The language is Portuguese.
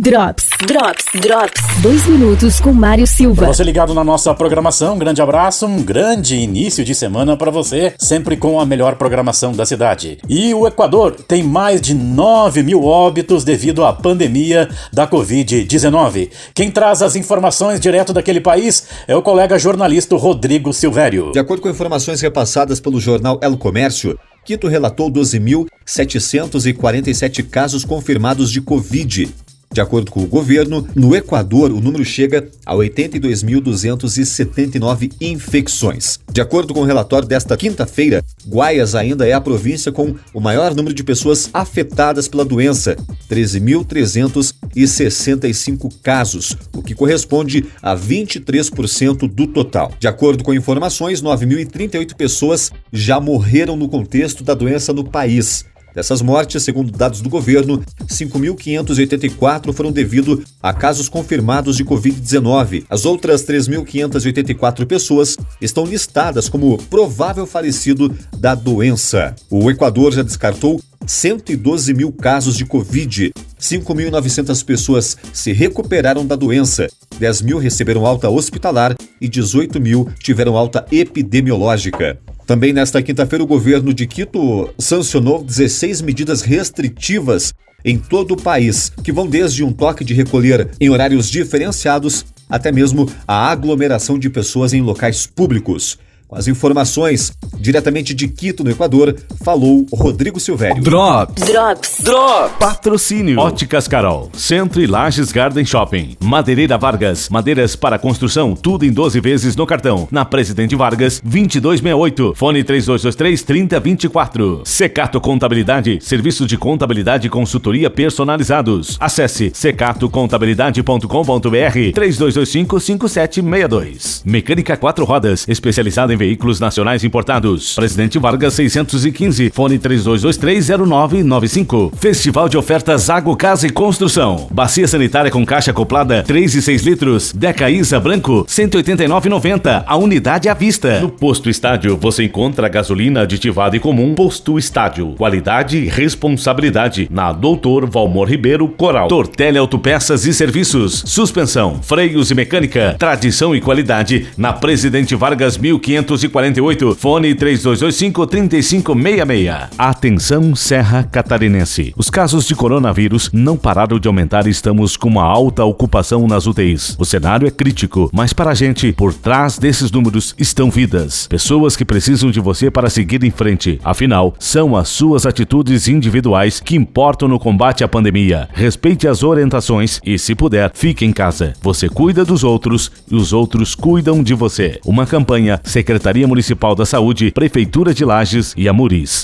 Drops, Drops, Drops. Dois minutos com Mário Silva. Você ligado na nossa programação, um grande abraço, um grande início de semana para você, sempre com a melhor programação da cidade. E o Equador tem mais de 9 mil óbitos devido à pandemia da Covid-19. Quem traz as informações direto daquele país é o colega jornalista Rodrigo Silvério. De acordo com informações repassadas pelo jornal El Comércio, Quito relatou 12.747 casos confirmados de Covid de acordo com o governo, no Equador o número chega a 82.279 infecções. De acordo com o relatório desta quinta-feira, Guaias ainda é a província com o maior número de pessoas afetadas pela doença, 13.365 casos, o que corresponde a 23% do total. De acordo com informações, 9.038 pessoas já morreram no contexto da doença no país. Dessas mortes, segundo dados do governo, 5.584 foram devido a casos confirmados de Covid-19. As outras 3.584 pessoas estão listadas como provável falecido da doença. O Equador já descartou 112 mil casos de Covid. 5.900 pessoas se recuperaram da doença. 10 mil receberam alta hospitalar e 18 mil tiveram alta epidemiológica. Também nesta quinta-feira, o governo de Quito sancionou 16 medidas restritivas em todo o país, que vão desde um toque de recolher em horários diferenciados até mesmo a aglomeração de pessoas em locais públicos. Com as informações, diretamente de Quito, no Equador, falou Rodrigo Silvério. Drops. Drops. Drops. Patrocínio. Óticas Carol. Centro e Lages Garden Shopping. Madeireira Vargas. Madeiras para construção, tudo em 12 vezes no cartão. Na Presidente Vargas, 2268. Fone 3223 3024. Secato Contabilidade. Serviços de contabilidade e consultoria personalizados. Acesse secatocontabilidade.com.br 3225 5762. Mecânica 4 rodas, especializada em veículos nacionais importados. Presidente Vargas 615, fone 32230995. Festival de ofertas Água, Casa e Construção. Bacia sanitária com caixa acoplada 3 e 6 litros. Deca Isa Branco 189,90. A unidade à vista. No Posto Estádio você encontra gasolina aditivada e comum. Posto Estádio. Qualidade responsabilidade. Na Doutor Valmor Ribeiro Coral. Tortelli Autopeças e Serviços. Suspensão, freios e mecânica. Tradição e qualidade. Na Presidente Vargas 1500 548, fone 3225-3566. Atenção Serra Catarinense. Os casos de coronavírus não pararam de aumentar e estamos com uma alta ocupação nas UTIs. O cenário é crítico, mas para a gente, por trás desses números estão vidas. Pessoas que precisam de você para seguir em frente. Afinal, são as suas atitudes individuais que importam no combate à pandemia. Respeite as orientações e, se puder, fique em casa. Você cuida dos outros e os outros cuidam de você. Uma campanha Secretaria Municipal da Saúde, Prefeitura de Lages e Amuris.